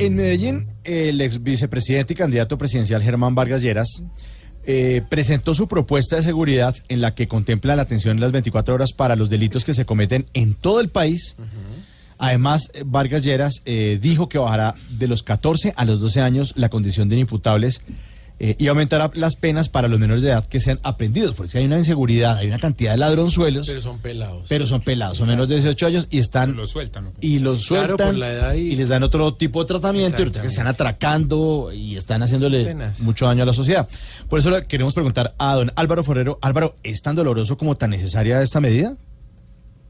En Medellín, el ex vicepresidente y candidato presidencial Germán Vargas Lleras eh, presentó su propuesta de seguridad en la que contempla la atención en las 24 horas para los delitos que se cometen en todo el país. Además, eh, Vargas Lleras eh, dijo que bajará de los 14 a los 12 años la condición de inimputables eh, y aumentará las penas para los menores de edad que sean aprendidos, porque si hay una inseguridad, hay una cantidad de ladronzuelos, Pero son pelados. pero son pelados, son menos de 18 años y están Lo sueltan. ¿no? y los Claro, sueltan por la edad y- y... les dan otro tipo de tratamiento y que están atracando y están haciéndole mucho daño a la sociedad. Por eso le queremos preguntar a don Álvaro Forero, Álvaro, ¿es tan doloroso como tan necesaria esta medida?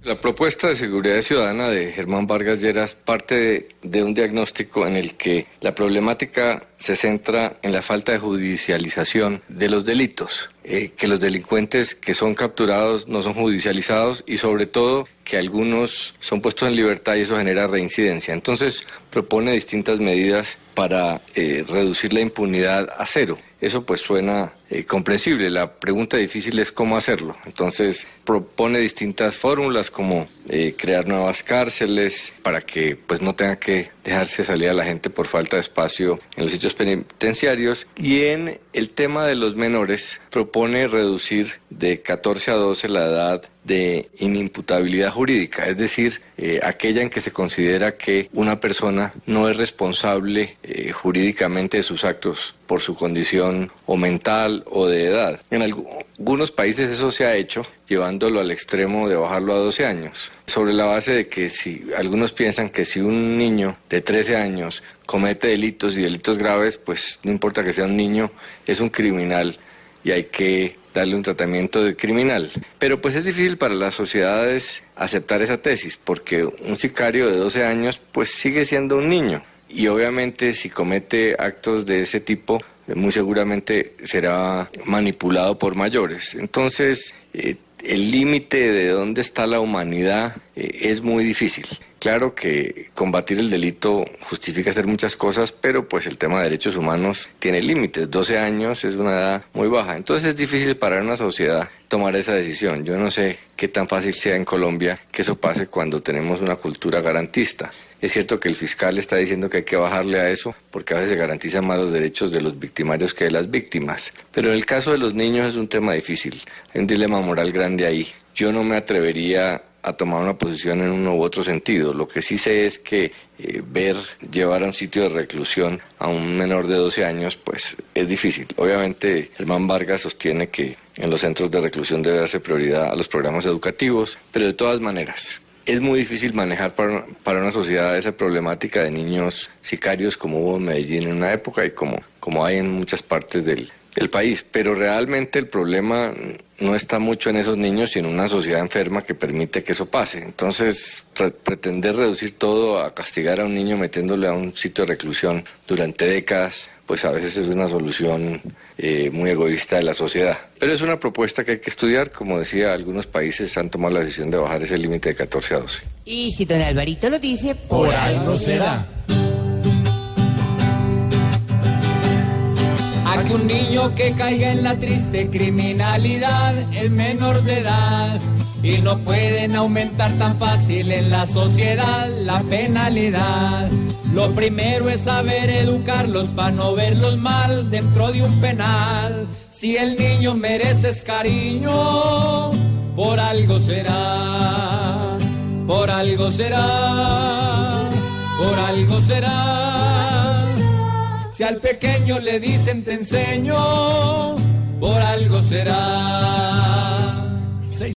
La propuesta de seguridad ciudadana de Germán Vargas Lleras parte de, de un diagnóstico en el que la problemática se centra en la falta de judicialización de los delitos, eh, que los delincuentes que son capturados no son judicializados y sobre todo que algunos son puestos en libertad y eso genera reincidencia. Entonces propone distintas medidas para eh, reducir la impunidad a cero. Eso pues suena eh, comprensible. La pregunta difícil es cómo hacerlo. Entonces propone distintas fórmulas como crear nuevas cárceles para que pues no tenga que dejarse salir a la gente por falta de espacio en los sitios penitenciarios. Y en el tema de los menores propone reducir de 14 a 12 la edad de inimputabilidad jurídica, es decir, eh, aquella en que se considera que una persona no es responsable eh, jurídicamente de sus actos por su condición o mental o de edad. En algu- algunos países eso se ha hecho llevándolo al extremo de bajarlo a 12 años, sobre la base de que si algunos piensan que si un niño de 13 años comete delitos y delitos graves, pues no importa que sea un niño, es un criminal y hay que darle un tratamiento de criminal. Pero pues es difícil para las sociedades aceptar esa tesis, porque un sicario de 12 años pues sigue siendo un niño. Y obviamente si comete actos de ese tipo, muy seguramente será manipulado por mayores. Entonces, eh, el límite de dónde está la humanidad eh, es muy difícil. Claro que combatir el delito justifica hacer muchas cosas, pero pues el tema de derechos humanos tiene límites. 12 años es una edad muy baja. Entonces es difícil para una sociedad tomar esa decisión. Yo no sé qué tan fácil sea en Colombia que eso pase cuando tenemos una cultura garantista. Es cierto que el fiscal está diciendo que hay que bajarle a eso porque a veces se garantizan más los derechos de los victimarios que de las víctimas. Pero en el caso de los niños es un tema difícil. Hay un dilema moral grande ahí. Yo no me atrevería a tomar una posición en uno u otro sentido. Lo que sí sé es que eh, ver llevar a un sitio de reclusión a un menor de 12 años, pues es difícil. Obviamente, Germán Vargas sostiene que en los centros de reclusión debe darse prioridad a los programas educativos, pero de todas maneras, es muy difícil manejar para, para una sociedad esa problemática de niños sicarios como hubo en Medellín en una época y como, como hay en muchas partes del, del país. Pero realmente el problema no está mucho en esos niños, sino en una sociedad enferma que permite que eso pase. Entonces, re- pretender reducir todo a castigar a un niño metiéndole a un sitio de reclusión durante décadas, pues a veces es una solución eh, muy egoísta de la sociedad. Pero es una propuesta que hay que estudiar. Como decía, algunos países han tomado la decisión de bajar ese límite de 14 a 12. Y si don Alvarito lo dice, por, algo será. A que un niño que caiga en la triste criminalidad es menor de edad y no pueden aumentar tan fácil en la sociedad la penalidad. Lo primero es saber educarlos para no verlos mal dentro de un penal. Si el niño mereces cariño, por algo será, por algo será, por algo será. Si al pequeño le dicen te enseño, por algo será.